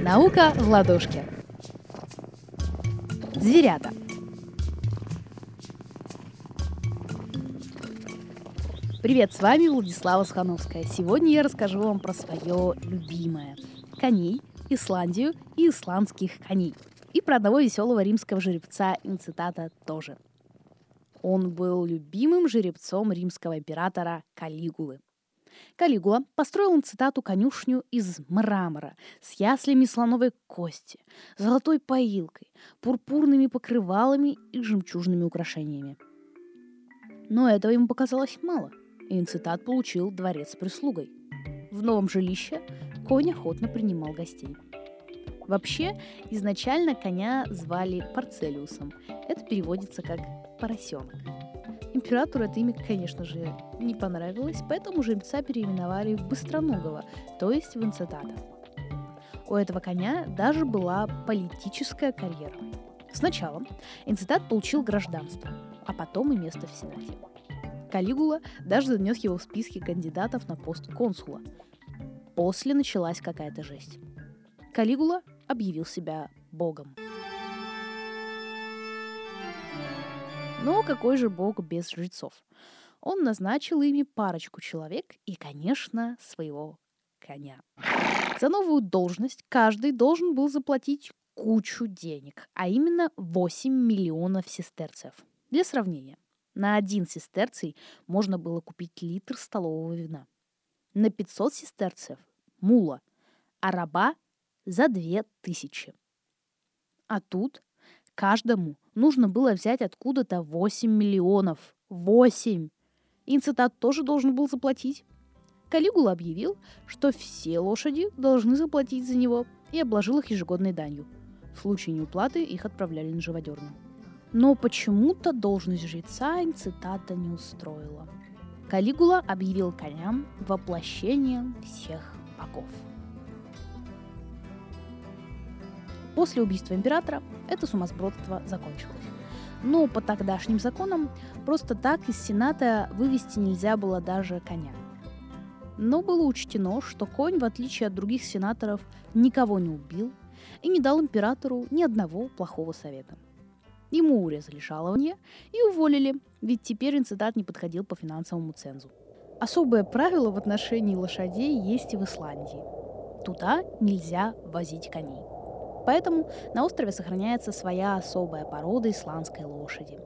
Наука в ладошке. Зверята. Привет, с вами Владислава Схановская. Сегодня я расскажу вам про свое любимое – коней, Исландию и исландских коней. И про одного веселого римского жеребца Инцитата тоже. Он был любимым жеребцом римского императора Калигулы. Калигула построил цитату конюшню из мрамора с яслями слоновой кости, золотой поилкой, пурпурными покрывалами и жемчужными украшениями. Но этого ему показалось мало, и инцитат получил дворец с прислугой. В новом жилище конь охотно принимал гостей. Вообще, изначально коня звали Парцелиусом. Это переводится как «поросенок». Императору это имя, конечно же, не понравилось, поэтому жеребца переименовали в Быстроногого, то есть в Инцитата. У этого коня даже была политическая карьера. Сначала Инцитат получил гражданство, а потом и место в Сенате. Калигула даже занес его в списке кандидатов на пост консула. После началась какая-то жесть. Калигула объявил себя богом. Но какой же бог без жрецов? Он назначил ими парочку человек и, конечно, своего коня. За новую должность каждый должен был заплатить кучу денег, а именно 8 миллионов сестерцев. Для сравнения, на один сестерций можно было купить литр столового вина. На 500 сестерцев – мула, а раба – за 2000. А тут каждому нужно было взять откуда-то 8 миллионов. 8! Инцитат тоже должен был заплатить. Калигула объявил, что все лошади должны заплатить за него и обложил их ежегодной данью. В случае неуплаты их отправляли на живодерну. Но почему-то должность жреца инцитата не устроила. Калигула объявил коням воплощением всех богов. После убийства императора это сумасбродство закончилось. Но по тогдашним законам просто так из Сената вывести нельзя было даже коня. Но было учтено, что конь, в отличие от других сенаторов, никого не убил и не дал императору ни одного плохого совета. Ему урезали жалование и уволили, ведь теперь инцидат не подходил по финансовому цензу. Особое правило в отношении лошадей есть и в Исландии. Туда нельзя возить коней. Поэтому на острове сохраняется своя особая порода исландской лошади.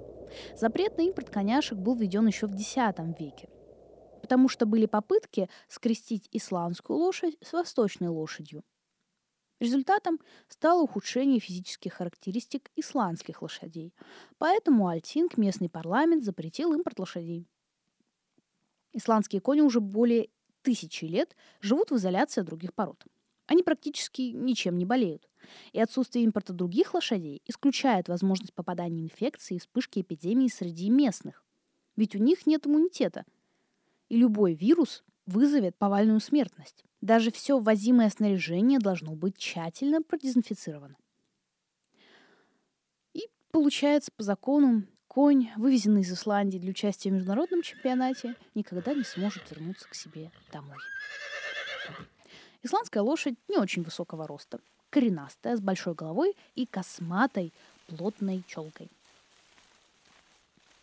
Запрет на импорт коняшек был введен еще в X веке, потому что были попытки скрестить исландскую лошадь с восточной лошадью. Результатом стало ухудшение физических характеристик исландских лошадей, поэтому Альтинг, местный парламент, запретил импорт лошадей. Исландские кони уже более тысячи лет живут в изоляции от других пород – они практически ничем не болеют. И отсутствие импорта других лошадей исключает возможность попадания инфекции и вспышки эпидемии среди местных. Ведь у них нет иммунитета. И любой вирус вызовет повальную смертность. Даже все ввозимое снаряжение должно быть тщательно продезинфицировано. И получается, по закону, конь, вывезенный из Исландии для участия в международном чемпионате, никогда не сможет вернуться к себе домой. Исландская лошадь не очень высокого роста, коренастая, с большой головой и косматой, плотной челкой.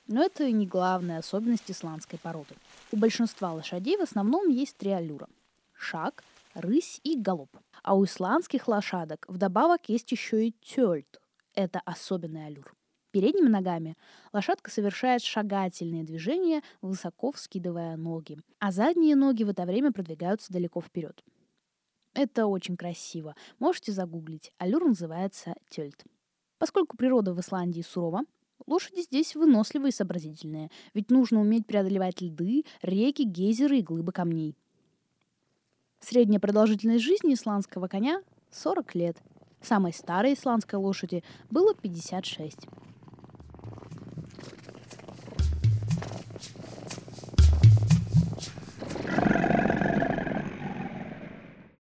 Но это не главная особенность исландской породы. У большинства лошадей в основном есть три аллюра – шаг, рысь и галоп. А у исландских лошадок вдобавок есть еще и тёльт – это особенный аллюр. Передними ногами лошадка совершает шагательные движения, высоко вскидывая ноги, а задние ноги в это время продвигаются далеко вперед – это очень красиво. Можете загуглить. Аллюр называется тельт. Поскольку природа в Исландии сурова, лошади здесь выносливые и сообразительные, ведь нужно уметь преодолевать льды, реки, гейзеры и глыбы камней. Средняя продолжительность жизни исландского коня – 40 лет. Самой старой исландской лошади было 56.